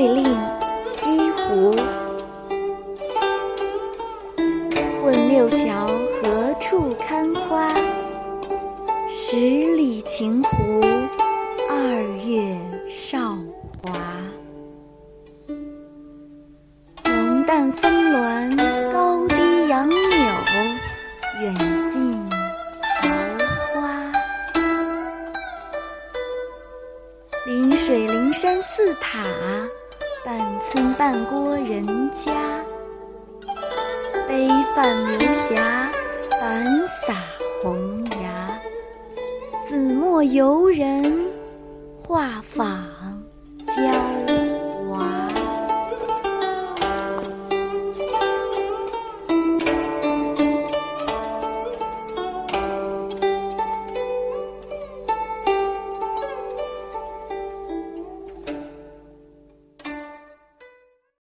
惠令西湖，问六桥何处堪花？十里晴湖，二月韶华。浓淡峰峦，高低杨柳，远近桃花。临水临山，似塔。半村半郭人家。杯泛流霞，板洒红牙。紫陌游人，画舫。